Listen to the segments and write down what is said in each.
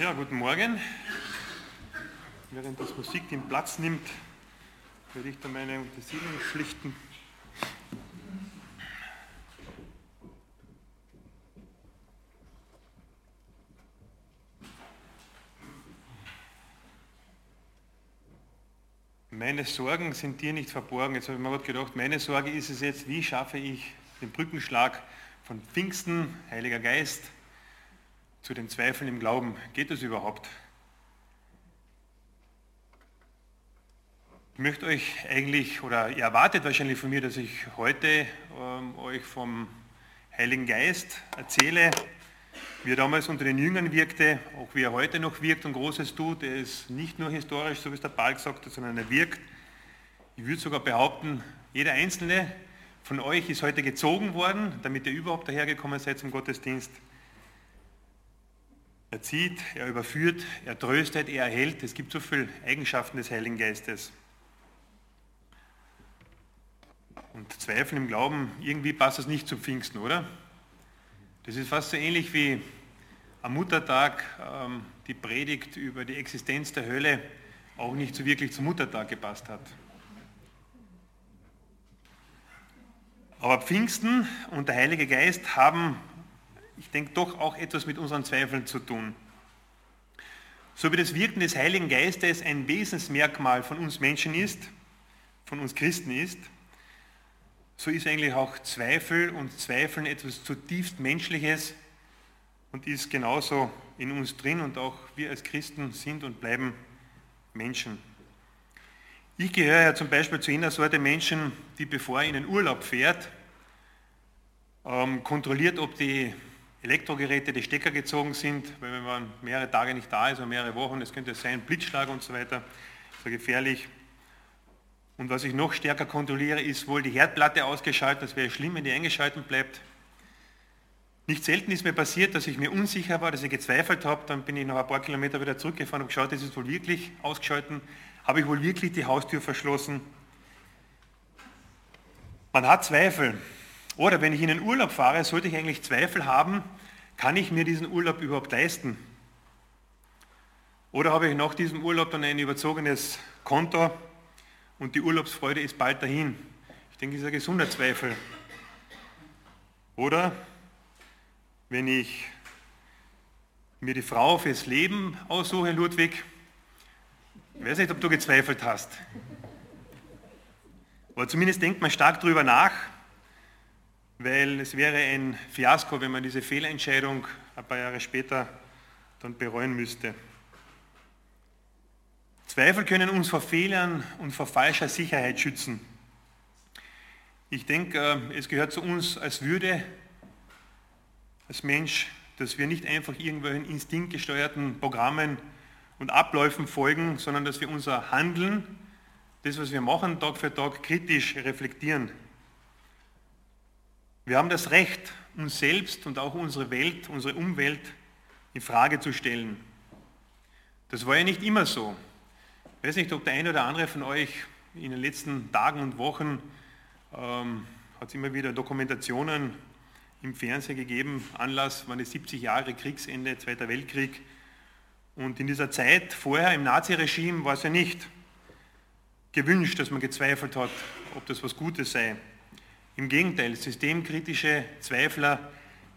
Ja, guten Morgen. Während das Musik den Platz nimmt, werde ich dann meine Untersiedlung schlichten. Meine Sorgen sind dir nicht verborgen. Jetzt habe ich mir gerade gedacht, meine Sorge ist es jetzt, wie schaffe ich den Brückenschlag von Pfingsten, Heiliger Geist, zu den Zweifeln im Glauben. Geht das überhaupt? Ich möchte euch eigentlich, oder ihr erwartet wahrscheinlich von mir, dass ich heute ähm, euch vom Heiligen Geist erzähle, wie er damals unter den Jüngern wirkte, auch wie er heute noch wirkt und Großes tut. Er ist nicht nur historisch, so wie es der Paul gesagt hat, sondern er wirkt. Ich würde sogar behaupten, jeder Einzelne von euch ist heute gezogen worden, damit ihr überhaupt dahergekommen seid zum Gottesdienst. Er zieht, er überführt, er tröstet, er erhält. Es gibt so viele Eigenschaften des Heiligen Geistes. Und Zweifel im Glauben, irgendwie passt das nicht zum Pfingsten, oder? Das ist fast so ähnlich wie am Muttertag ähm, die Predigt über die Existenz der Hölle auch nicht so wirklich zum Muttertag gepasst hat. Aber Pfingsten und der Heilige Geist haben ich denke, doch auch etwas mit unseren Zweifeln zu tun. So wie das Wirken des Heiligen Geistes ein Wesensmerkmal von uns Menschen ist, von uns Christen ist, so ist eigentlich auch Zweifel und Zweifeln etwas zutiefst Menschliches und ist genauso in uns drin und auch wir als Christen sind und bleiben Menschen. Ich gehöre ja zum Beispiel zu jener Sorte Menschen, die bevor er in den Urlaub fährt, ähm, kontrolliert, ob die Elektrogeräte, die Stecker gezogen sind, weil wenn man mehrere Tage nicht da ist oder mehrere Wochen, es könnte sein, Blitzschlag und so weiter, so gefährlich. Und was ich noch stärker kontrolliere, ist wohl die Herdplatte ausgeschaltet, das wäre schlimm, wenn die eingeschaltet bleibt. Nicht selten ist mir passiert, dass ich mir unsicher war, dass ich gezweifelt habe, dann bin ich noch ein paar Kilometer wieder zurückgefahren und geschaut, ist es wohl wirklich ausgeschaltet, habe ich wohl wirklich die Haustür verschlossen. Man hat Zweifel. Oder wenn ich in den Urlaub fahre, sollte ich eigentlich Zweifel haben, kann ich mir diesen Urlaub überhaupt leisten? Oder habe ich nach diesem Urlaub dann ein überzogenes Konto und die Urlaubsfreude ist bald dahin? Ich denke, das ist ein gesunder Zweifel. Oder wenn ich mir die Frau fürs Leben aussuche, Ludwig, ich weiß nicht, ob du gezweifelt hast. Aber zumindest denkt man stark darüber nach, weil es wäre ein Fiasko, wenn man diese Fehlentscheidung ein paar Jahre später dann bereuen müsste. Zweifel können uns vor Fehlern und vor falscher Sicherheit schützen. Ich denke, äh, es gehört zu uns als Würde, als Mensch, dass wir nicht einfach irgendwelchen instinktgesteuerten Programmen und Abläufen folgen, sondern dass wir unser Handeln, das, was wir machen, Tag für Tag kritisch reflektieren. Wir haben das Recht, uns selbst und auch unsere Welt, unsere Umwelt in Frage zu stellen. Das war ja nicht immer so. Ich weiß nicht, ob der eine oder andere von euch in den letzten Tagen und Wochen ähm, hat es immer wieder Dokumentationen im Fernsehen gegeben. Anlass waren die 70 Jahre Kriegsende, Zweiter Weltkrieg. Und in dieser Zeit vorher im Naziregime war es ja nicht gewünscht, dass man gezweifelt hat, ob das was Gutes sei. Im Gegenteil, systemkritische Zweifler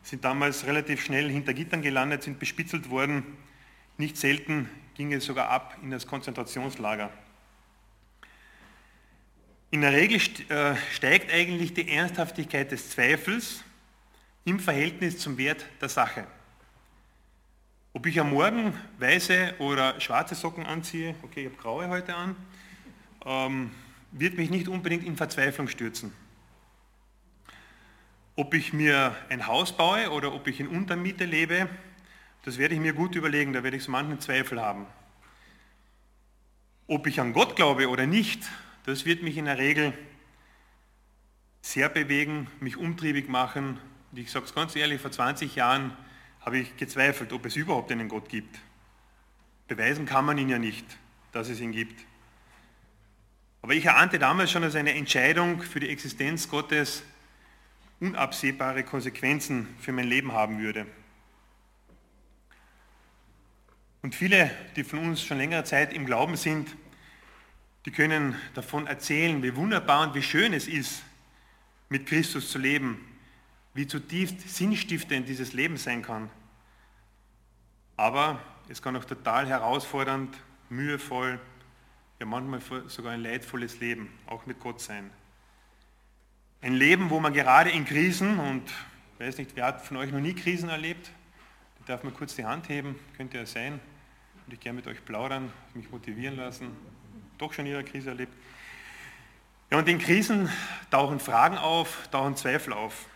sind damals relativ schnell hinter Gittern gelandet, sind bespitzelt worden. Nicht selten ging es sogar ab in das Konzentrationslager. In der Regel äh, steigt eigentlich die Ernsthaftigkeit des Zweifels im Verhältnis zum Wert der Sache. Ob ich am Morgen weiße oder schwarze Socken anziehe, okay, ich habe graue heute an, ähm, wird mich nicht unbedingt in Verzweiflung stürzen. Ob ich mir ein Haus baue oder ob ich in Untermiete lebe, das werde ich mir gut überlegen, da werde ich so manchen Zweifel haben. Ob ich an Gott glaube oder nicht, das wird mich in der Regel sehr bewegen, mich umtriebig machen. Und ich sage es ganz ehrlich, vor 20 Jahren habe ich gezweifelt, ob es überhaupt einen Gott gibt. Beweisen kann man ihn ja nicht, dass es ihn gibt. Aber ich erahnte damals schon, dass eine Entscheidung für die Existenz Gottes unabsehbare Konsequenzen für mein Leben haben würde. Und viele, die von uns schon längere Zeit im Glauben sind, die können davon erzählen, wie wunderbar und wie schön es ist, mit Christus zu leben, wie zutiefst sinnstiftend dieses Leben sein kann. Aber es kann auch total herausfordernd, mühevoll, ja manchmal sogar ein leidvolles Leben, auch mit Gott sein. Ein Leben, wo man gerade in Krisen, und ich weiß nicht, wer hat von euch noch nie Krisen erlebt? Da darf man kurz die Hand heben, könnte ja sein. Würde ich gerne mit euch plaudern, mich motivieren lassen. Doch schon ihre Krise erlebt. Ja, und in Krisen tauchen Fragen auf, tauchen Zweifel auf.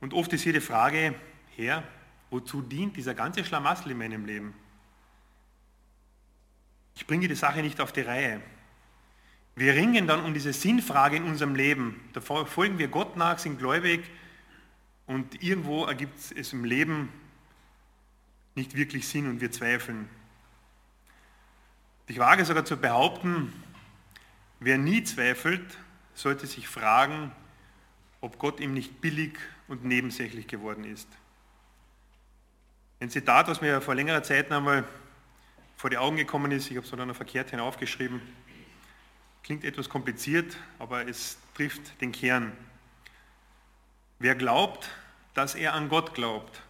Und oft ist hier die Frage, Herr, wozu dient dieser ganze Schlamassel in meinem Leben? Ich bringe die Sache nicht auf die Reihe. Wir ringen dann um diese Sinnfrage in unserem Leben. Da folgen wir Gott nach, sind gläubig und irgendwo ergibt es im Leben nicht wirklich Sinn und wir zweifeln. Ich wage sogar zu behaupten, wer nie zweifelt, sollte sich fragen, ob Gott ihm nicht billig und nebensächlich geworden ist. Ein Zitat, was mir vor längerer Zeit einmal vor die Augen gekommen ist, ich habe es dann noch verkehrt hinaufgeschrieben, klingt etwas kompliziert, aber es trifft den Kern. Wer glaubt, dass er an Gott glaubt,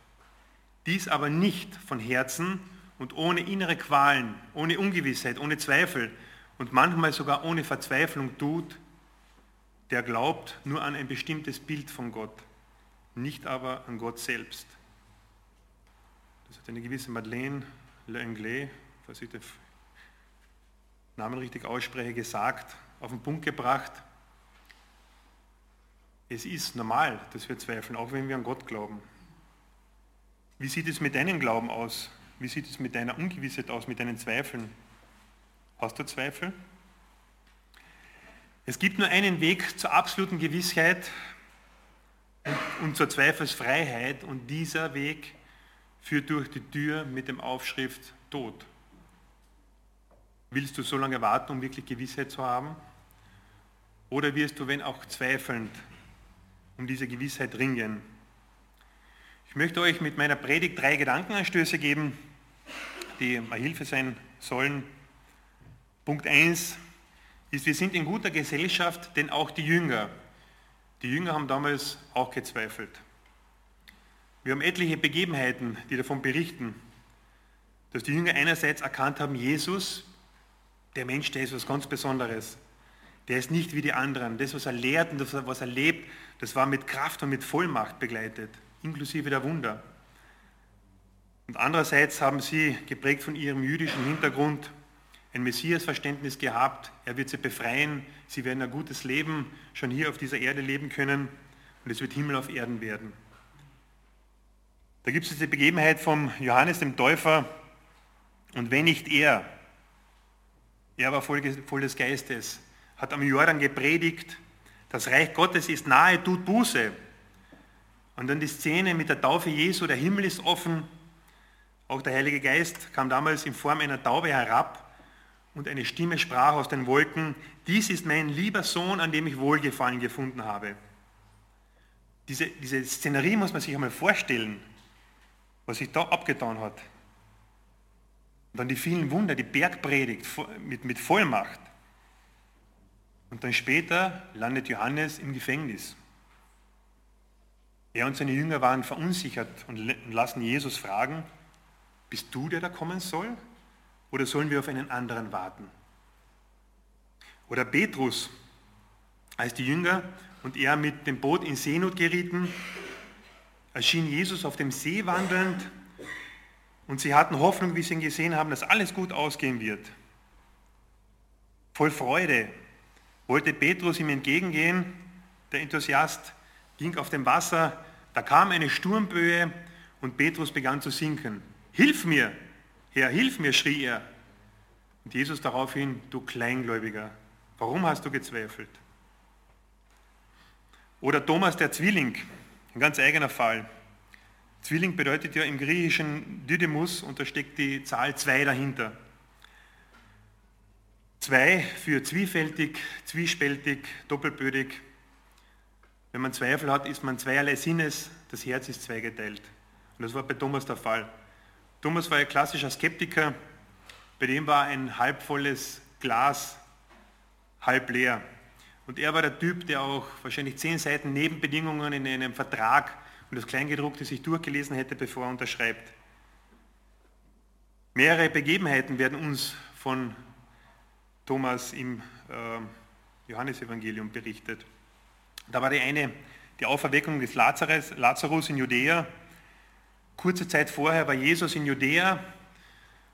dies aber nicht von Herzen und ohne innere Qualen, ohne Ungewissheit, ohne Zweifel und manchmal sogar ohne Verzweiflung tut, der glaubt nur an ein bestimmtes Bild von Gott, nicht aber an Gott selbst. Das hat eine gewisse Madeleine Lenglet, falls ich den Namen richtig ausspreche, gesagt, auf den Punkt gebracht. Es ist normal, dass wir zweifeln, auch wenn wir an Gott glauben. Wie sieht es mit deinem Glauben aus? Wie sieht es mit deiner Ungewissheit aus, mit deinen Zweifeln? Hast du Zweifel? Es gibt nur einen Weg zur absoluten Gewissheit und zur Zweifelsfreiheit und dieser Weg führt durch die Tür mit dem Aufschrift Tod. Willst du so lange warten, um wirklich Gewissheit zu haben? Oder wirst du, wenn auch zweifelnd, um diese Gewissheit ringen? Ich möchte euch mit meiner Predigt drei Gedankenanstöße geben, die eine Hilfe sein sollen. Punkt 1 ist, wir sind in guter Gesellschaft, denn auch die Jünger, die Jünger haben damals auch gezweifelt. Wir haben etliche Begebenheiten, die davon berichten, dass die Jünger einerseits erkannt haben, Jesus, der Mensch, der ist was ganz Besonderes. Der ist nicht wie die anderen. Das, was er lehrt und das, was er lebt, das war mit Kraft und mit Vollmacht begleitet inklusive der Wunder. Und andererseits haben sie, geprägt von ihrem jüdischen Hintergrund, ein Messias-Verständnis gehabt. Er wird sie befreien. Sie werden ein gutes Leben schon hier auf dieser Erde leben können. Und es wird Himmel auf Erden werden. Da gibt es diese Begebenheit vom Johannes dem Täufer. Und wenn nicht er, er war voll, des Geistes, hat am Jordan gepredigt, das Reich Gottes ist nahe, tut Buße. Und dann die Szene mit der Taufe Jesu, der Himmel ist offen, auch der Heilige Geist kam damals in Form einer Taube herab und eine Stimme sprach aus den Wolken, dies ist mein lieber Sohn, an dem ich Wohlgefallen gefunden habe. Diese, diese Szenerie muss man sich einmal vorstellen, was sich da abgetan hat. Und dann die vielen Wunder, die Bergpredigt mit, mit Vollmacht. Und dann später landet Johannes im Gefängnis. Er und seine Jünger waren verunsichert und lassen Jesus fragen, bist du der, der kommen soll? Oder sollen wir auf einen anderen warten? Oder Petrus, als die Jünger und er mit dem Boot in Seenot gerieten, erschien Jesus auf dem See wandelnd und sie hatten Hoffnung, wie sie ihn gesehen haben, dass alles gut ausgehen wird. Voll Freude wollte Petrus ihm entgegengehen, der Enthusiast, ging auf dem Wasser, da kam eine Sturmböe und Petrus begann zu sinken. Hilf mir, Herr, hilf mir, schrie er. Und Jesus daraufhin, du Kleingläubiger, warum hast du gezweifelt? Oder Thomas der Zwilling, ein ganz eigener Fall. Zwilling bedeutet ja im griechischen Didymus und da steckt die Zahl 2 dahinter. Zwei für zwiefältig, zwiespältig, doppelbödig. Wenn man Zweifel hat, ist man zweierlei Sinnes, das Herz ist zweigeteilt. Und das war bei Thomas der Fall. Thomas war ein klassischer Skeptiker, bei dem war ein halbvolles Glas halb leer. Und er war der Typ, der auch wahrscheinlich zehn Seiten Nebenbedingungen in einem Vertrag und das Kleingedruckte sich durchgelesen hätte, bevor er unterschreibt. Mehrere Begebenheiten werden uns von Thomas im äh, Johannesevangelium berichtet. Da war die eine, die Auferweckung des Lazarus, Lazarus in Judäa. Kurze Zeit vorher war Jesus in Judäa,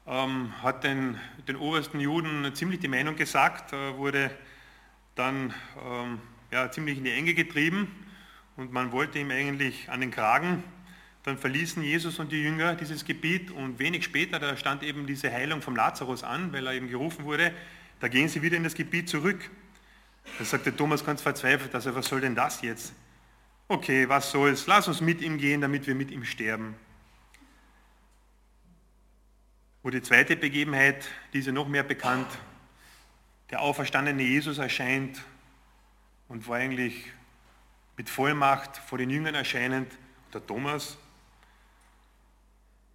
ähm, hat den, den obersten Juden ziemlich die Meinung gesagt, äh, wurde dann ähm, ja, ziemlich in die Enge getrieben und man wollte ihm eigentlich an den Kragen. Dann verließen Jesus und die Jünger dieses Gebiet und wenig später, da stand eben diese Heilung vom Lazarus an, weil er eben gerufen wurde, da gehen sie wieder in das Gebiet zurück. Da sagte Thomas ganz verzweifelt, also was soll denn das jetzt? Okay, was soll's, lass uns mit ihm gehen, damit wir mit ihm sterben. Wo die zweite Begebenheit, diese noch mehr bekannt, der auferstandene Jesus erscheint und war eigentlich mit Vollmacht vor den Jüngern erscheinend, der Thomas.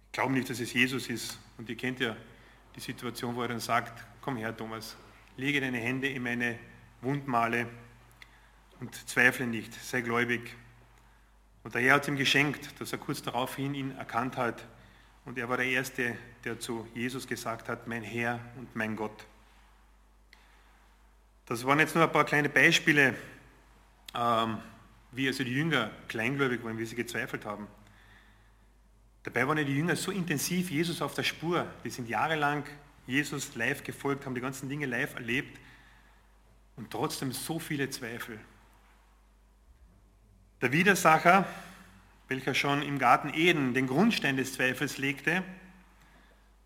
Ich glaube nicht, dass es Jesus ist. Und ihr kennt ja die Situation, wo er dann sagt, komm her Thomas, lege deine Hände in meine Wundmale und zweifle nicht, sei gläubig. Und der Herr hat ihm geschenkt, dass er kurz daraufhin ihn erkannt hat. Und er war der Erste, der zu Jesus gesagt hat, mein Herr und mein Gott. Das waren jetzt nur ein paar kleine Beispiele, ähm, wie also die Jünger kleingläubig waren, wie sie gezweifelt haben. Dabei waren ja die Jünger so intensiv Jesus auf der Spur. Die sind jahrelang Jesus live gefolgt, haben die ganzen Dinge live erlebt und trotzdem so viele Zweifel. Der Widersacher, welcher schon im Garten Eden den Grundstein des Zweifels legte,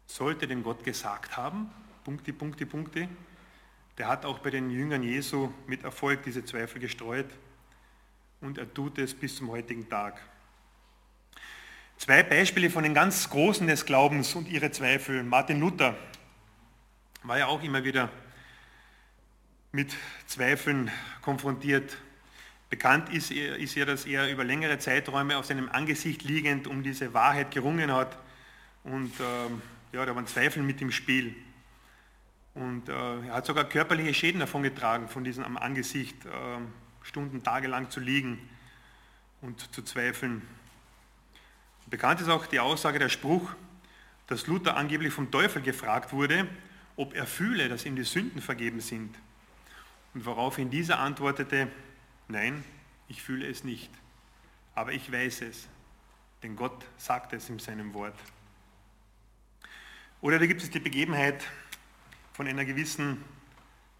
sollte den Gott gesagt haben, Punkte, Punkte, Punkte, der hat auch bei den Jüngern Jesu mit Erfolg diese Zweifel gestreut und er tut es bis zum heutigen Tag. Zwei Beispiele von den ganz Großen des Glaubens und ihre Zweifel. Martin Luther war ja auch immer wieder mit Zweifeln konfrontiert. Bekannt ist, ist ja, dass er über längere Zeiträume auf seinem Angesicht liegend um diese Wahrheit gerungen hat. Und ähm, ja, da waren Zweifel mit im Spiel. Und äh, er hat sogar körperliche Schäden davon getragen, von diesem am Angesicht äh, Stunden, Tage lang zu liegen und zu zweifeln. Bekannt ist auch die Aussage, der Spruch, dass Luther angeblich vom Teufel gefragt wurde, ob er fühle, dass ihm die Sünden vergeben sind. Und woraufhin dieser antwortete, nein, ich fühle es nicht, aber ich weiß es, denn Gott sagt es in seinem Wort. Oder da gibt es die Begebenheit von einer gewissen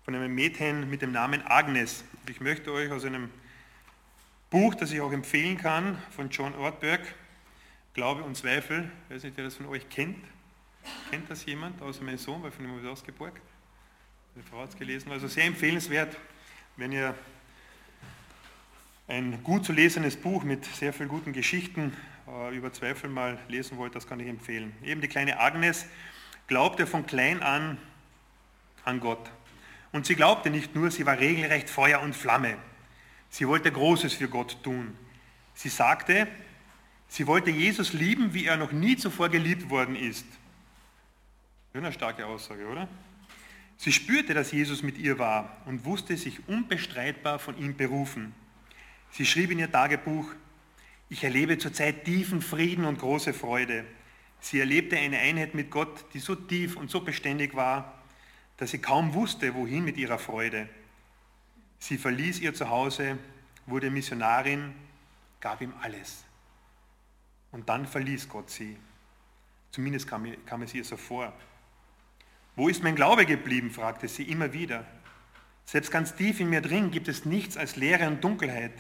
von einem Mädchen mit dem Namen Agnes. Ich möchte euch aus einem Buch, das ich auch empfehlen kann, von John Ortberg, Glaube und Zweifel, ich weiß nicht, wer das von euch kennt. Kennt das jemand, außer mein Sohn, weil von ihm habe ich ausgeborgt. Meine Frau hat es gelesen. Also sehr empfehlenswert, wenn ihr ein gut zu lesendes Buch mit sehr vielen guten Geschichten äh, über Zweifel mal lesen wollt, das kann ich empfehlen. Eben die kleine Agnes glaubte von klein an an Gott. Und sie glaubte nicht nur, sie war regelrecht Feuer und Flamme. Sie wollte Großes für Gott tun. Sie sagte, sie wollte Jesus lieben, wie er noch nie zuvor geliebt worden ist. Eine starke Aussage, oder? Sie spürte, dass Jesus mit ihr war und wusste sich unbestreitbar von ihm berufen. Sie schrieb in ihr Tagebuch, ich erlebe zurzeit tiefen Frieden und große Freude. Sie erlebte eine Einheit mit Gott, die so tief und so beständig war, dass sie kaum wusste, wohin mit ihrer Freude. Sie verließ ihr Zuhause, wurde Missionarin, gab ihm alles. Und dann verließ Gott sie. Zumindest kam, kam es ihr so vor. Wo ist mein Glaube geblieben? fragte sie immer wieder. Selbst ganz tief in mir drin gibt es nichts als Leere und Dunkelheit.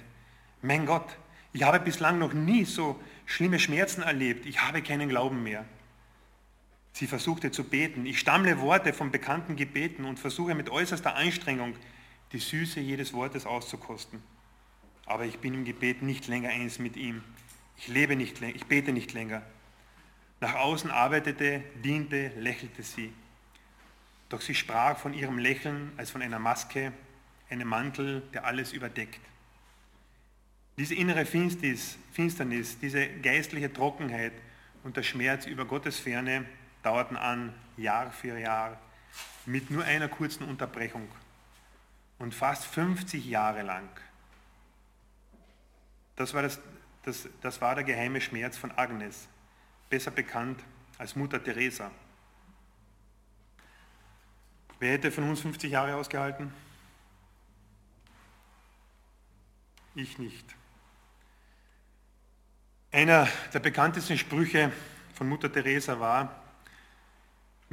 Mein Gott, ich habe bislang noch nie so schlimme Schmerzen erlebt. Ich habe keinen Glauben mehr. Sie versuchte zu beten. Ich stammle Worte von bekannten Gebeten und versuche mit äußerster Anstrengung die Süße jedes Wortes auszukosten. Aber ich bin im Gebet nicht länger eins mit ihm. Ich lebe nicht länger, ich bete nicht länger. Nach außen arbeitete, diente, lächelte sie. Doch sie sprach von ihrem Lächeln als von einer Maske, einem Mantel, der alles überdeckt. Diese innere Finsternis, Finsternis diese geistliche Trockenheit und der Schmerz über Gottes Ferne dauerten an, Jahr für Jahr, mit nur einer kurzen Unterbrechung. Und fast 50 Jahre lang. Das war, das, das, das war der geheime Schmerz von Agnes, besser bekannt als Mutter Teresa. Wer hätte von uns 50 Jahre ausgehalten? Ich nicht. Einer der bekanntesten Sprüche von Mutter Teresa war,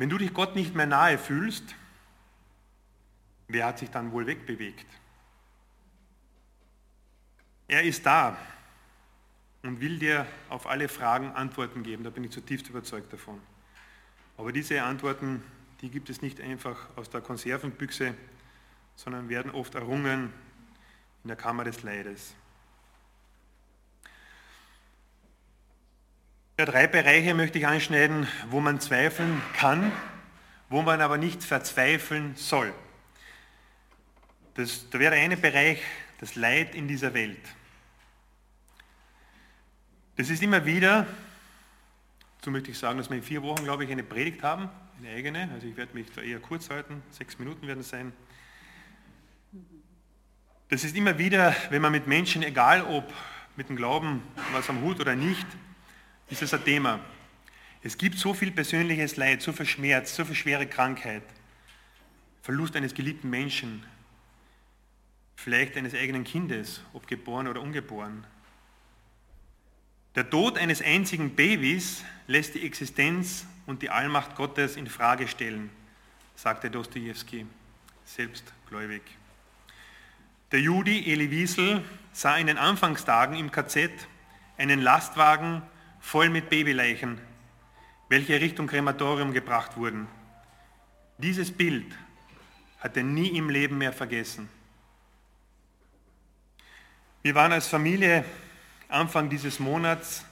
wenn du dich Gott nicht mehr nahe fühlst, wer hat sich dann wohl wegbewegt? Er ist da und will dir auf alle Fragen Antworten geben, da bin ich zutiefst überzeugt davon. Aber diese Antworten, die gibt es nicht einfach aus der Konservenbüchse, sondern werden oft errungen in der Kammer des Leides. Drei Bereiche möchte ich anschneiden, wo man zweifeln kann, wo man aber nicht verzweifeln soll. Das, da wäre eine Bereich das Leid in dieser Welt. Das ist immer wieder, so möchte ich sagen, dass wir in vier Wochen, glaube ich, eine Predigt haben, eine eigene. Also ich werde mich da eher kurz halten, sechs Minuten werden es sein. Das ist immer wieder, wenn man mit Menschen, egal ob mit dem Glauben was am Hut oder nicht, ist es ein Thema. Es gibt so viel persönliches Leid, so viel Schmerz, so viel schwere Krankheit, Verlust eines geliebten Menschen, vielleicht eines eigenen Kindes, ob geboren oder ungeboren. Der Tod eines einzigen Babys lässt die Existenz und die Allmacht Gottes in Frage stellen, sagte Dostoevsky, selbstgläubig. Der Judi Eli Wiesel sah in den Anfangstagen im KZ einen Lastwagen voll mit Babyleichen, welche Richtung Krematorium gebracht wurden. Dieses Bild hat er nie im Leben mehr vergessen. Wir waren als Familie Anfang dieses Monats,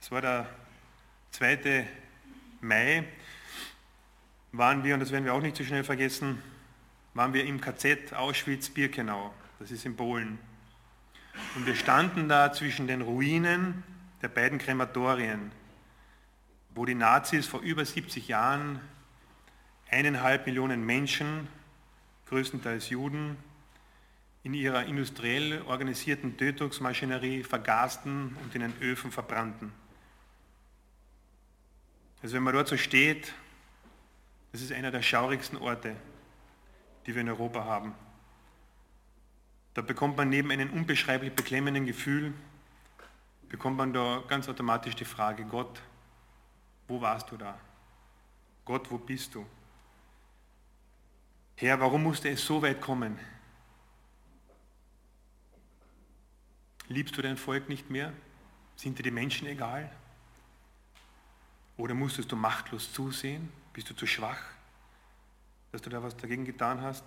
es war der 2. Mai, waren wir, und das werden wir auch nicht so schnell vergessen, waren wir im KZ Auschwitz-Birkenau, das ist in Polen. Und wir standen da zwischen den Ruinen der beiden Krematorien, wo die Nazis vor über 70 Jahren eineinhalb Millionen Menschen, größtenteils Juden, in ihrer industriell organisierten Tötungsmaschinerie vergasten und in den Öfen verbrannten. Also wenn man dort so steht, das ist einer der schaurigsten Orte, die wir in Europa haben. Da bekommt man neben einem unbeschreiblich beklemmenden Gefühl, bekommt man da ganz automatisch die Frage, Gott, wo warst du da? Gott, wo bist du? Herr, warum musste es so weit kommen? Liebst du dein Volk nicht mehr? Sind dir die Menschen egal? Oder musstest du machtlos zusehen? Bist du zu schwach, dass du da was dagegen getan hast?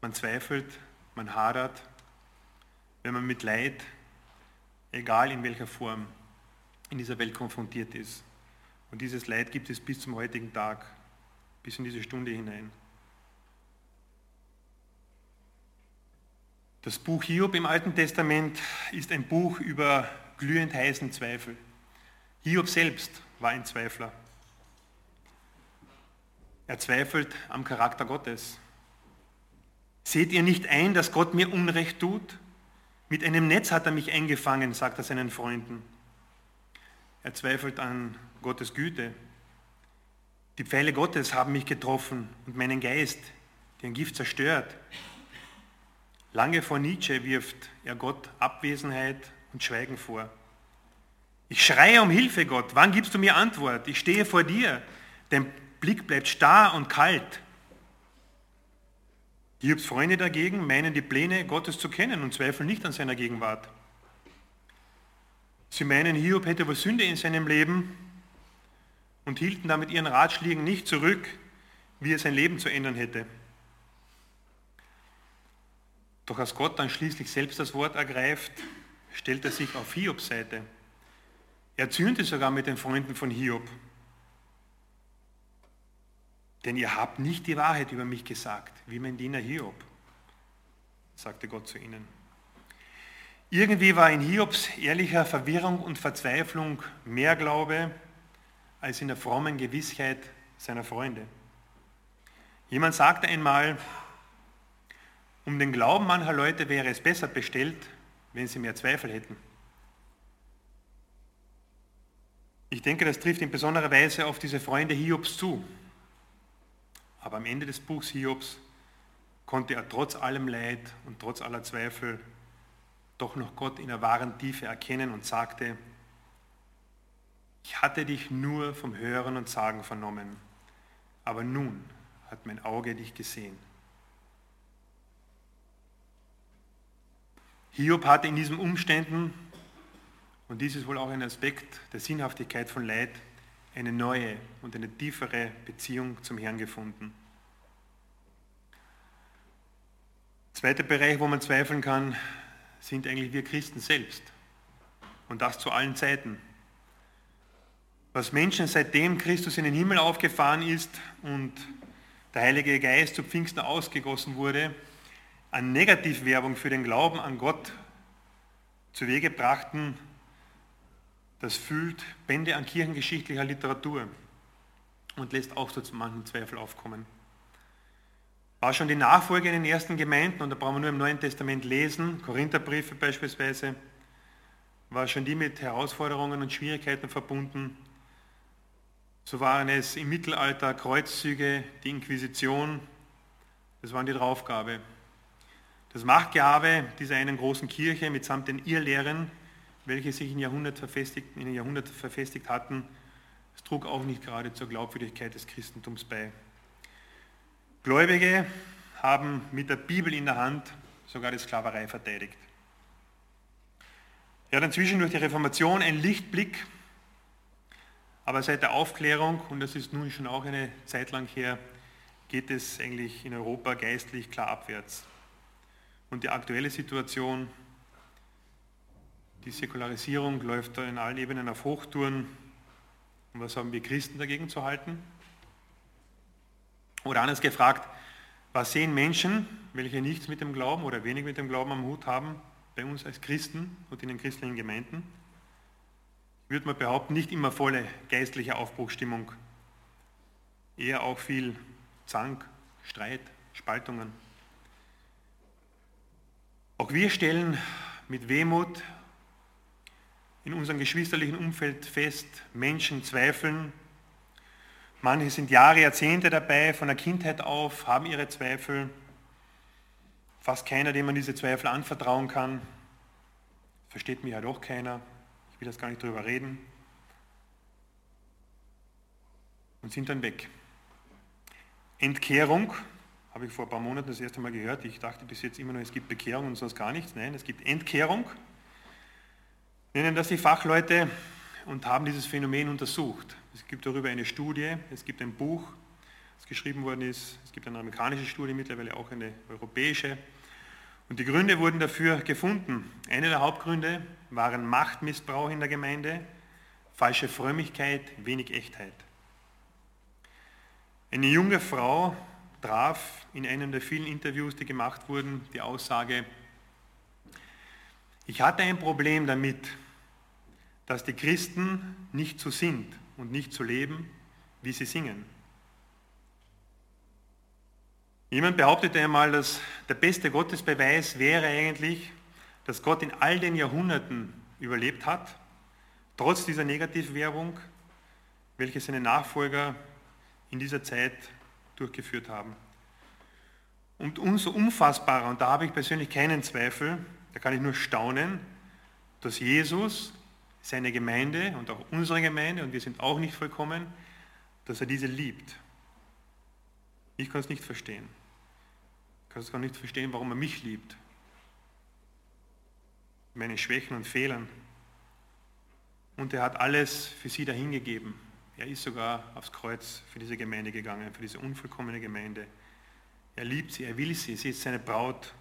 Man zweifelt, man hadert, wenn man mit Leid, egal in welcher Form, in dieser Welt konfrontiert ist. Und dieses Leid gibt es bis zum heutigen Tag, bis in diese Stunde hinein. Das Buch Hiob im Alten Testament ist ein Buch über glühend heißen Zweifel. Hiob selbst war ein Zweifler. Er zweifelt am Charakter Gottes. Seht ihr nicht ein, dass Gott mir Unrecht tut? Mit einem Netz hat er mich eingefangen, sagt er seinen Freunden. Er zweifelt an Gottes Güte. Die Pfeile Gottes haben mich getroffen und meinen Geist, den Gift zerstört. Lange vor Nietzsche wirft er Gott Abwesenheit und Schweigen vor. Ich schreie um Hilfe, Gott. Wann gibst du mir Antwort? Ich stehe vor dir. Dein Blick bleibt starr und kalt. Hiobs Freunde dagegen meinen die Pläne Gottes zu kennen und zweifeln nicht an seiner Gegenwart. Sie meinen, Hiob hätte wohl Sünde in seinem Leben und hielten damit ihren Ratschlägen nicht zurück, wie er sein Leben zu ändern hätte. Doch als Gott dann schließlich selbst das Wort ergreift, stellt er sich auf Hiobs Seite. Er zürnte sogar mit den Freunden von Hiob. Denn ihr habt nicht die Wahrheit über mich gesagt, wie mein Diener Hiob, sagte Gott zu ihnen. Irgendwie war in Hiobs ehrlicher Verwirrung und Verzweiflung mehr Glaube als in der frommen Gewissheit seiner Freunde. Jemand sagte einmal, um den Glauben mancher Leute wäre es besser bestellt, wenn sie mehr Zweifel hätten. Ich denke, das trifft in besonderer Weise auf diese Freunde Hiobs zu. Aber am Ende des Buchs Hiobs konnte er trotz allem Leid und trotz aller Zweifel doch noch Gott in der wahren Tiefe erkennen und sagte, ich hatte dich nur vom Hören und Sagen vernommen, aber nun hat mein Auge dich gesehen. Hiob hatte in diesen Umständen, und dies ist wohl auch ein Aspekt der Sinnhaftigkeit von Leid, eine neue und eine tiefere Beziehung zum Herrn gefunden. Zweiter Bereich, wo man zweifeln kann, sind eigentlich wir Christen selbst. Und das zu allen Zeiten. Was Menschen seitdem Christus in den Himmel aufgefahren ist und der Heilige Geist zu Pfingsten ausgegossen wurde, an Negativwerbung für den Glauben an Gott zu Wege brachten, das füllt Bände an kirchengeschichtlicher Literatur und lässt auch so zu manchen Zweifel aufkommen. War schon die Nachfolge in den ersten Gemeinden, und da brauchen wir nur im Neuen Testament lesen, Korintherbriefe beispielsweise, war schon die mit Herausforderungen und Schwierigkeiten verbunden. So waren es im Mittelalter Kreuzzüge, die Inquisition, das waren die Draufgabe. Das Machtgehabe dieser einen großen Kirche mitsamt den Irrlehren, welche sich in, Jahrhundert verfestigt, in den Jahrhunderten verfestigt hatten, es trug auch nicht gerade zur Glaubwürdigkeit des Christentums bei. Gläubige haben mit der Bibel in der Hand sogar die Sklaverei verteidigt. Er hat inzwischen durch die Reformation ein Lichtblick, aber seit der Aufklärung, und das ist nun schon auch eine Zeit lang her, geht es eigentlich in Europa geistlich klar abwärts. Und die aktuelle Situation, die Säkularisierung läuft da in allen Ebenen auf Hochtouren. Und was haben wir Christen dagegen zu halten? Oder anders gefragt, was sehen Menschen, welche nichts mit dem Glauben oder wenig mit dem Glauben am Hut haben, bei uns als Christen und in den christlichen Gemeinden? Ich würde mal behaupten, nicht immer volle geistliche Aufbruchstimmung, eher auch viel Zank, Streit, Spaltungen. Auch wir stellen mit Wehmut in unserem geschwisterlichen Umfeld fest, Menschen zweifeln. Manche sind Jahre, Jahrzehnte dabei, von der Kindheit auf, haben ihre Zweifel. Fast keiner, dem man diese Zweifel anvertrauen kann. Versteht mich ja doch keiner. Ich will das gar nicht drüber reden. Und sind dann weg. Entkehrung habe ich vor ein paar Monaten das erste Mal gehört. Ich dachte bis jetzt immer nur, es gibt Bekehrung und sonst gar nichts. Nein, es gibt Entkehrung. Nennen das die Fachleute und haben dieses Phänomen untersucht. Es gibt darüber eine Studie, es gibt ein Buch, das geschrieben worden ist. Es gibt eine amerikanische Studie, mittlerweile auch eine europäische. Und die Gründe wurden dafür gefunden. Eine der Hauptgründe waren Machtmissbrauch in der Gemeinde, falsche Frömmigkeit, wenig Echtheit. Eine junge Frau traf in einem der vielen Interviews, die gemacht wurden, die Aussage, ich hatte ein Problem damit, dass die Christen nicht so sind und nicht so leben, wie sie singen. Jemand behauptete einmal, dass der beste Gottesbeweis wäre eigentlich, dass Gott in all den Jahrhunderten überlebt hat, trotz dieser Negativwerbung, welche seine Nachfolger in dieser Zeit durchgeführt haben. Und umso unfassbarer, und da habe ich persönlich keinen Zweifel, da kann ich nur staunen, dass Jesus seine Gemeinde und auch unsere Gemeinde, und wir sind auch nicht vollkommen, dass er diese liebt. Ich kann es nicht verstehen. Ich kann es gar nicht verstehen, warum er mich liebt. Meine Schwächen und Fehlern. Und er hat alles für sie dahingegeben. Er ist sogar aufs Kreuz für diese Gemeinde gegangen, für diese unvollkommene Gemeinde. Er liebt sie, er will sie, sie ist seine Braut.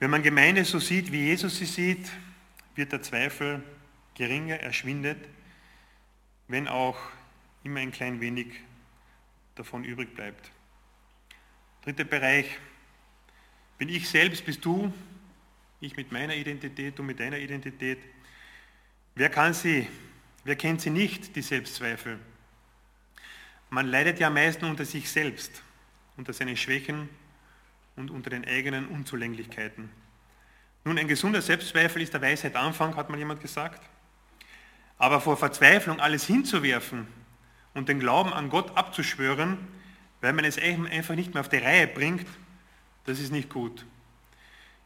Wenn man Gemeinde so sieht, wie Jesus sie sieht, wird der Zweifel geringer, er schwindet, wenn auch immer ein klein wenig davon übrig bleibt. Dritter Bereich, bin ich selbst, bist du Ich mit meiner Identität, du mit deiner Identität. Wer kann sie, wer kennt sie nicht, die Selbstzweifel? Man leidet ja am meisten unter sich selbst, unter seinen Schwächen und unter den eigenen Unzulänglichkeiten. Nun, ein gesunder Selbstzweifel ist der Weisheit Anfang, hat mal jemand gesagt. Aber vor Verzweiflung alles hinzuwerfen und den Glauben an Gott abzuschwören, weil man es einfach nicht mehr auf die Reihe bringt, das ist nicht gut.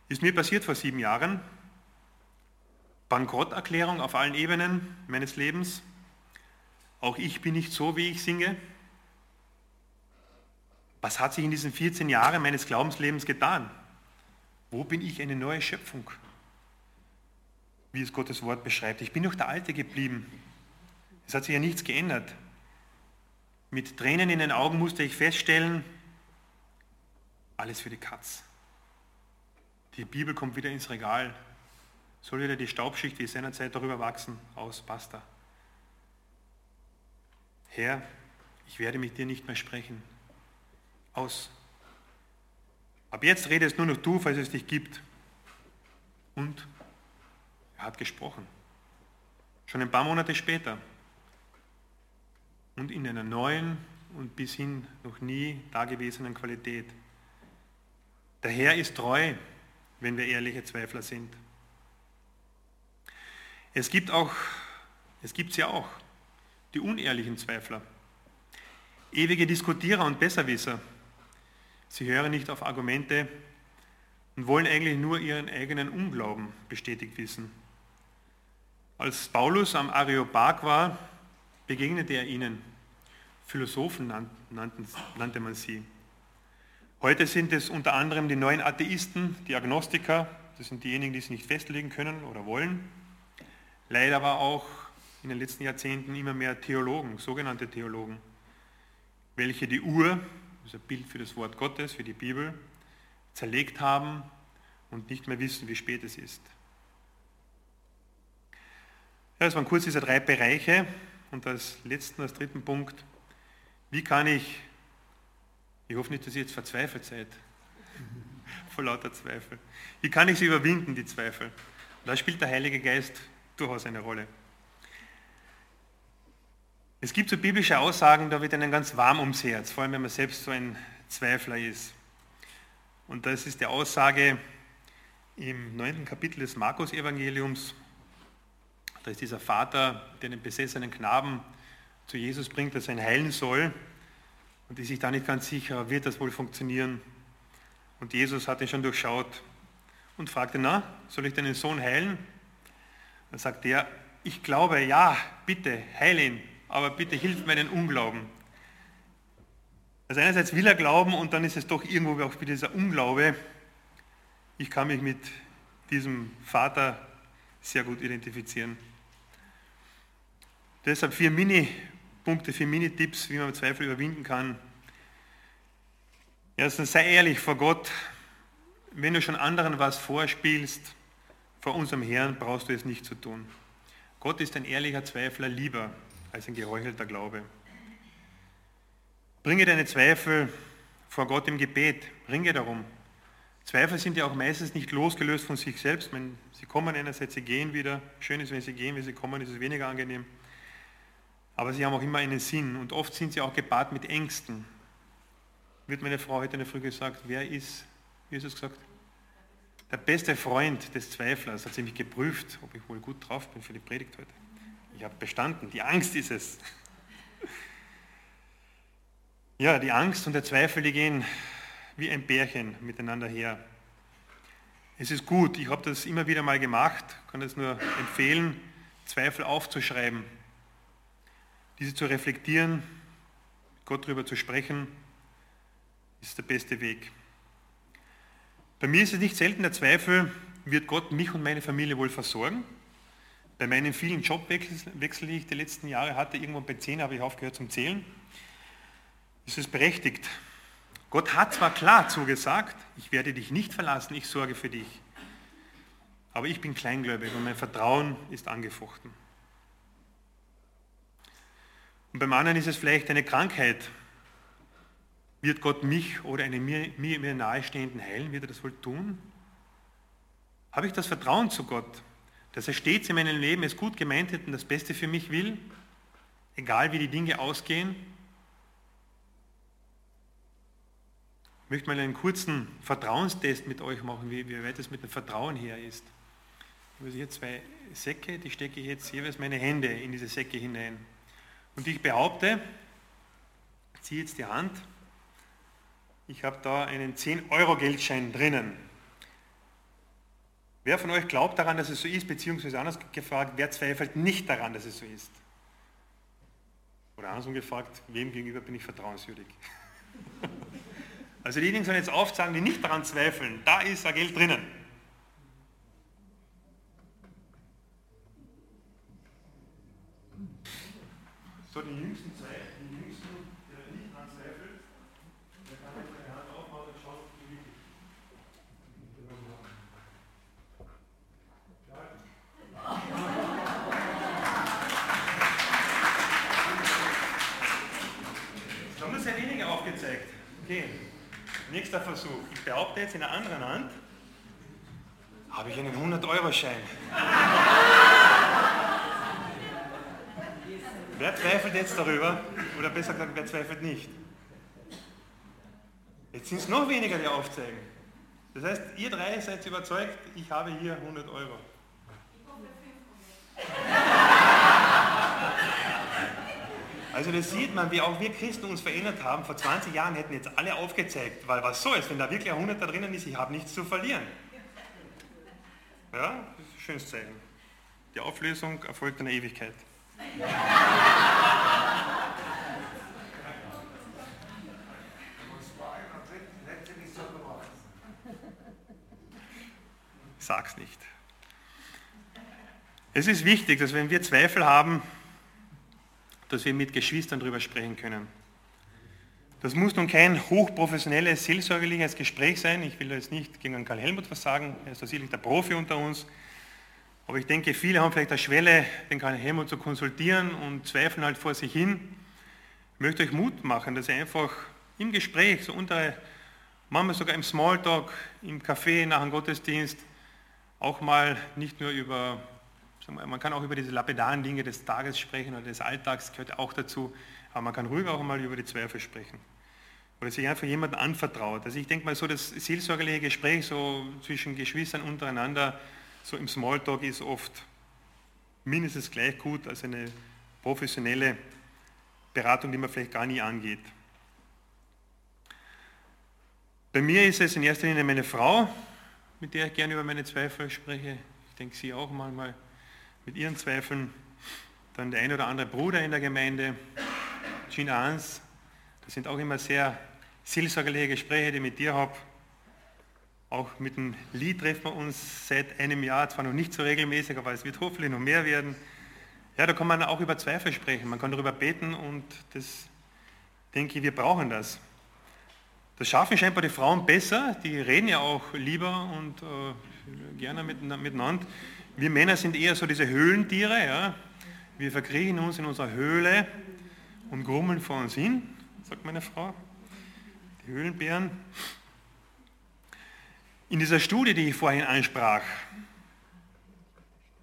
Ist mir passiert vor sieben Jahren. Bankrotterklärung auf allen Ebenen meines Lebens. Auch ich bin nicht so, wie ich singe. Was hat sich in diesen 14 Jahren meines Glaubenslebens getan? Wo bin ich eine neue Schöpfung? Wie es Gottes Wort beschreibt. Ich bin noch der Alte geblieben. Es hat sich ja nichts geändert. Mit Tränen in den Augen musste ich feststellen, alles für die Katz. Die Bibel kommt wieder ins Regal. Soll wieder die Staubschicht wie seinerzeit darüber wachsen? Aus, basta. Herr, ich werde mit dir nicht mehr sprechen. Aus. Ab jetzt redest nur noch du, falls es dich gibt. Und er hat gesprochen. Schon ein paar Monate später. Und in einer neuen und bis hin noch nie dagewesenen Qualität. Der Herr ist treu, wenn wir ehrliche Zweifler sind. Es gibt auch, es gibt ja auch, die unehrlichen Zweifler, ewige Diskutierer und Besserwisser. Sie hören nicht auf Argumente und wollen eigentlich nur ihren eigenen Unglauben bestätigt wissen. Als Paulus am Areopag war, begegnete er ihnen. Philosophen nannte man sie. Heute sind es unter anderem die neuen Atheisten, die Agnostiker, das sind diejenigen, die sich nicht festlegen können oder wollen. Leider aber auch in den letzten Jahrzehnten immer mehr Theologen, sogenannte Theologen, welche die Uhr, das ist ein Bild für das Wort Gottes, für die Bibel, zerlegt haben und nicht mehr wissen, wie spät es ist. Ja, das waren kurz diese drei Bereiche und als letzten, als dritten Punkt, wie kann ich ich hoffe nicht, dass ihr jetzt verzweifelt seid. Vor lauter Zweifel. Wie kann ich sie überwinden, die Zweifel? da spielt der Heilige Geist durchaus eine Rolle. Es gibt so biblische Aussagen, da wird einem ganz warm ums Herz, vor allem wenn man selbst so ein Zweifler ist. Und das ist die Aussage im neunten Kapitel des Markus-Evangeliums. Da ist dieser Vater, der den besessenen Knaben zu Jesus bringt, dass er ihn heilen soll und die sich da nicht ganz sicher, wird das wohl funktionieren? Und Jesus hat ihn schon durchschaut und fragte, na, soll ich deinen Sohn heilen? Dann sagt er, ich glaube, ja, bitte, heile ihn, aber bitte hilf meinen Unglauben. Also einerseits will er glauben und dann ist es doch irgendwo auch wieder dieser Unglaube. Ich kann mich mit diesem Vater sehr gut identifizieren. Deshalb vier Mini Punkte für Mini-Tipps, wie man Zweifel überwinden kann. Erstens, sei ehrlich vor Gott. Wenn du schon anderen was vorspielst, vor unserem Herrn brauchst du es nicht zu tun. Gott ist ein ehrlicher Zweifler lieber als ein geheuchelter Glaube. Bringe deine Zweifel vor Gott im Gebet. Ringe darum. Zweifel sind ja auch meistens nicht losgelöst von sich selbst. Wenn sie kommen einerseits, sie gehen wieder. Schön ist, wenn sie gehen, wenn sie kommen, ist es weniger angenehm. Aber sie haben auch immer einen Sinn und oft sind sie auch gepaart mit Ängsten. Wird meine Frau heute in der Früh gesagt, wer ist, wie ist es gesagt? Der beste Freund des Zweiflers hat sie mich geprüft, ob ich wohl gut drauf bin für die Predigt heute. Ich habe bestanden, die Angst ist es. Ja, die Angst und der Zweifel, die gehen wie ein Bärchen miteinander her. Es ist gut, ich habe das immer wieder mal gemacht, kann es nur empfehlen, Zweifel aufzuschreiben diese zu reflektieren, Gott darüber zu sprechen, ist der beste Weg. Bei mir ist es nicht selten der Zweifel, wird Gott mich und meine Familie wohl versorgen? Bei meinen vielen Jobwechseln, die ich die letzten Jahre hatte, irgendwann bei 10 habe ich aufgehört zum Zählen, ist es berechtigt. Gott hat zwar klar zugesagt, ich werde dich nicht verlassen, ich sorge für dich. Aber ich bin kleingläubig und mein Vertrauen ist angefochten. Und beim anderen ist es vielleicht eine Krankheit. Wird Gott mich oder einen mir, mir, mir nahestehenden heilen? Wird er das wohl tun? Habe ich das Vertrauen zu Gott, dass er stets in meinem Leben es gut gemeint hat und das Beste für mich will, egal wie die Dinge ausgehen? Ich möchte mal einen kurzen Vertrauenstest mit euch machen, wie, wie weit es mit dem Vertrauen her ist. Ich habe hier zwei Säcke, die stecke ich jetzt jeweils meine Hände in diese Säcke hinein. Und ich behaupte, ziehe jetzt die Hand, ich habe da einen 10-Euro-Geldschein drinnen. Wer von euch glaubt daran, dass es so ist, beziehungsweise anders gefragt, wer zweifelt nicht daran, dass es so ist? Oder andersrum gefragt, wem gegenüber bin ich vertrauenswürdig? Also diejenigen sollen jetzt aufzeigen, die nicht daran zweifeln, da ist ein Geld drinnen. So, die jüngsten zwei, die jüngsten, der nicht daran zweifelt, der kann jetzt seine Hand aufmachen und schauen, wie wirklich. Es haben nur sehr wenige aufgezeigt. Okay. Nächster Versuch. Ich behaupte jetzt in der anderen Hand, habe ich einen 100-Euro-Schein. wer zweifelt jetzt darüber? Oder besser gesagt, wer zweifelt nicht? Jetzt sind es noch weniger, die aufzeigen. Das heißt, ihr drei seid überzeugt, ich habe hier 100 Euro. Also das sieht man, wie auch wir Christen uns verändert haben. Vor 20 Jahren hätten jetzt alle aufgezeigt, weil was so ist, wenn da wirklich ein 100 da drinnen ist, ich habe nichts zu verlieren. Ja, schönes Zeichen. Die Auflösung erfolgt in der Ewigkeit. Sag's nicht. Es ist wichtig, dass wenn wir Zweifel haben, dass wir mit Geschwistern darüber sprechen können. Das muss nun kein hochprofessionelles, seelsorgerliches Gespräch sein. Ich will jetzt nicht gegen Karl Helmut was sagen, er ist da sicherlich der Profi unter uns. Aber ich denke, viele haben vielleicht eine Schwelle, den Karl Helmut zu konsultieren und zweifeln halt vor sich hin. Ich möchte euch Mut machen, dass ihr einfach im Gespräch, so unter, manchmal sogar im Smalltalk, im Café nach dem Gottesdienst, auch mal nicht nur über man kann auch über diese lapidaren Dinge des Tages sprechen oder des Alltags, gehört auch dazu, aber man kann ruhig auch mal über die Zweifel sprechen. Oder sich einfach jemandem anvertraut. Also ich denke mal so, das seelsorgerliche Gespräch so zwischen Geschwistern untereinander, so im Smalltalk ist oft mindestens gleich gut als eine professionelle Beratung, die man vielleicht gar nie angeht. Bei mir ist es in erster Linie meine Frau, mit der ich gerne über meine Zweifel spreche. Ich denke, sie auch manchmal mit ihren Zweifeln. Dann der ein oder andere Bruder in der Gemeinde, Jean Ans. Das sind auch immer sehr seelsorgerliche Gespräche, die ich mit dir habe. Auch mit dem Lied treffen wir uns seit einem Jahr, zwar noch nicht so regelmäßig, aber es wird hoffentlich noch mehr werden. Ja, da kann man auch über Zweifel sprechen, man kann darüber beten und das denke ich, wir brauchen das. Das schaffen scheinbar die Frauen besser, die reden ja auch lieber und äh, gerne miteinander. Wir Männer sind eher so diese Höhlentiere. Ja? Wir verkriechen uns in unserer Höhle und grummeln vor uns hin, sagt meine Frau. Die Höhlenbären. In dieser Studie, die ich vorhin ansprach,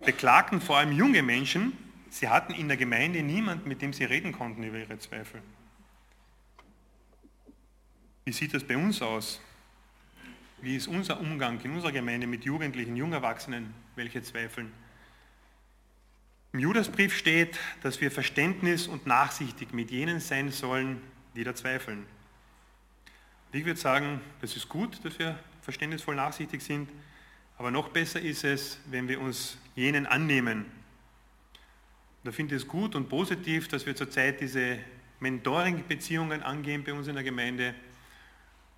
beklagten vor allem junge Menschen, sie hatten in der Gemeinde niemanden, mit dem sie reden konnten über ihre Zweifel. Wie sieht das bei uns aus? Wie ist unser Umgang in unserer Gemeinde mit Jugendlichen, Jungerwachsenen, welche zweifeln? Im Judasbrief steht, dass wir verständnis und nachsichtig mit jenen sein sollen, die da zweifeln. Ich würde sagen, das ist gut, dass wir verständnisvoll nachsichtig sind, aber noch besser ist es, wenn wir uns jenen annehmen. Da finde ich es gut und positiv, dass wir zurzeit diese Mentoring-Beziehungen angehen bei uns in der Gemeinde,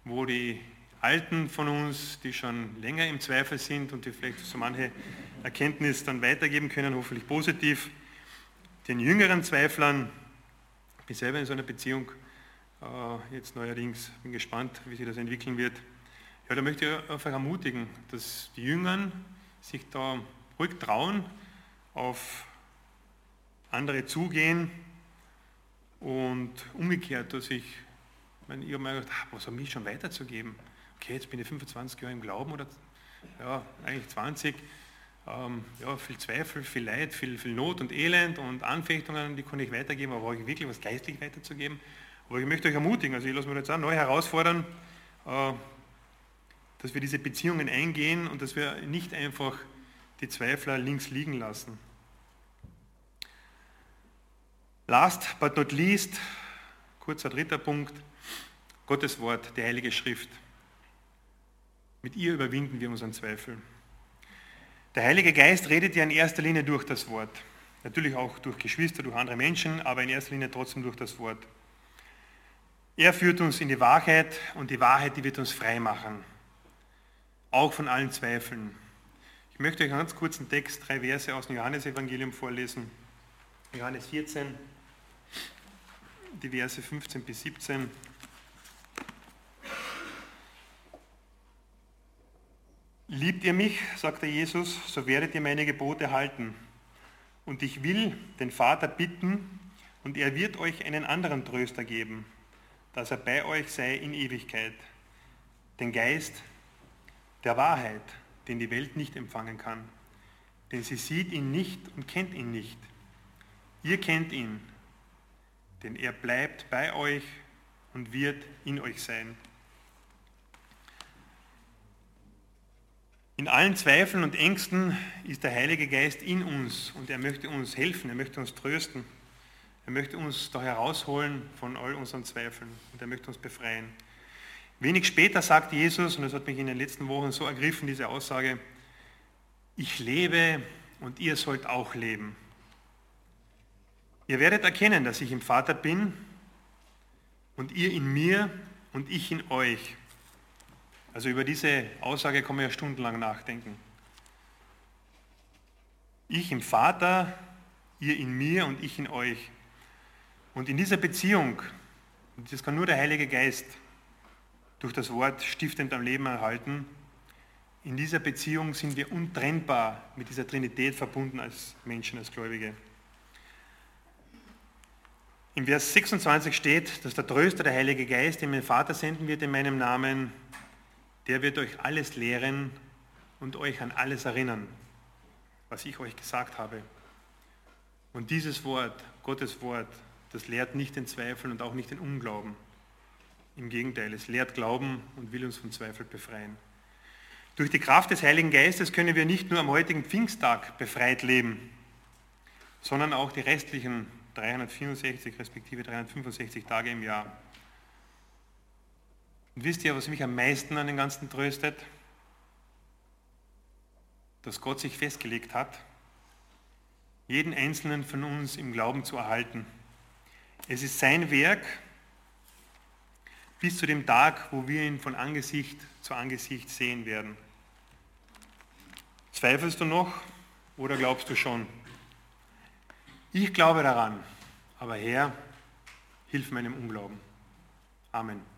wo die Alten von uns, die schon länger im Zweifel sind und die vielleicht so manche Erkenntnis dann weitergeben können, hoffentlich positiv. Den jüngeren Zweiflern, ich bin selber in so einer Beziehung, äh, jetzt neuerdings, bin gespannt, wie sich das entwickeln wird. Ja, da möchte ich einfach ermutigen, dass die Jüngern sich da ruhig trauen, auf andere zugehen und umgekehrt, dass ich, ich, meine, ich habe mir gedacht, was habe ich schon weiterzugeben? Okay, jetzt bin ich 25 Jahre im Glauben oder ja, eigentlich 20, ähm, ja, viel Zweifel, viel Leid, viel, viel Not und Elend und Anfechtungen, die kann ich weitergeben, aber euch wirklich was geistlich weiterzugeben. Aber ich möchte euch ermutigen, also ich lasse mich jetzt auch neu herausfordern, äh, dass wir diese Beziehungen eingehen und dass wir nicht einfach die Zweifler links liegen lassen. Last but not least, kurzer dritter Punkt, Gottes Wort, die Heilige Schrift. Mit ihr überwinden wir unseren Zweifel. Der Heilige Geist redet ja in erster Linie durch das Wort. Natürlich auch durch Geschwister, durch andere Menschen, aber in erster Linie trotzdem durch das Wort. Er führt uns in die Wahrheit und die Wahrheit, die wird uns frei machen. Auch von allen Zweifeln. Ich möchte euch einen ganz kurzen Text, drei Verse aus dem Johannesevangelium vorlesen. Johannes 14, die Verse 15 bis 17. Liebt ihr mich, sagte Jesus, so werdet ihr meine Gebote halten. Und ich will den Vater bitten, und er wird euch einen anderen Tröster geben, dass er bei euch sei in Ewigkeit, den Geist der Wahrheit, den die Welt nicht empfangen kann. Denn sie sieht ihn nicht und kennt ihn nicht. Ihr kennt ihn, denn er bleibt bei euch und wird in euch sein. In allen Zweifeln und Ängsten ist der Heilige Geist in uns und er möchte uns helfen, er möchte uns trösten, er möchte uns da herausholen von all unseren Zweifeln und er möchte uns befreien. Wenig später sagt Jesus, und das hat mich in den letzten Wochen so ergriffen, diese Aussage, ich lebe und ihr sollt auch leben. Ihr werdet erkennen, dass ich im Vater bin und ihr in mir und ich in euch. Also über diese Aussage kann man ja stundenlang nachdenken. Ich im Vater, ihr in mir und ich in euch. Und in dieser Beziehung, das kann nur der Heilige Geist durch das Wort stiftend am Leben erhalten, in dieser Beziehung sind wir untrennbar mit dieser Trinität verbunden als Menschen, als Gläubige. Im Vers 26 steht, dass der Tröster, der Heilige Geist, den mein Vater senden wird in meinem Namen, der wird euch alles lehren und euch an alles erinnern, was ich euch gesagt habe. Und dieses Wort, Gottes Wort, das lehrt nicht den Zweifel und auch nicht den Unglauben. Im Gegenteil, es lehrt Glauben und will uns von Zweifel befreien. Durch die Kraft des Heiligen Geistes können wir nicht nur am heutigen Pfingsttag befreit leben, sondern auch die restlichen 364 respektive 365 Tage im Jahr. Und wisst ihr, was mich am meisten an den Ganzen tröstet? Dass Gott sich festgelegt hat, jeden einzelnen von uns im Glauben zu erhalten. Es ist sein Werk bis zu dem Tag, wo wir ihn von Angesicht zu Angesicht sehen werden. Zweifelst du noch oder glaubst du schon? Ich glaube daran, aber Herr, hilf meinem Unglauben. Amen.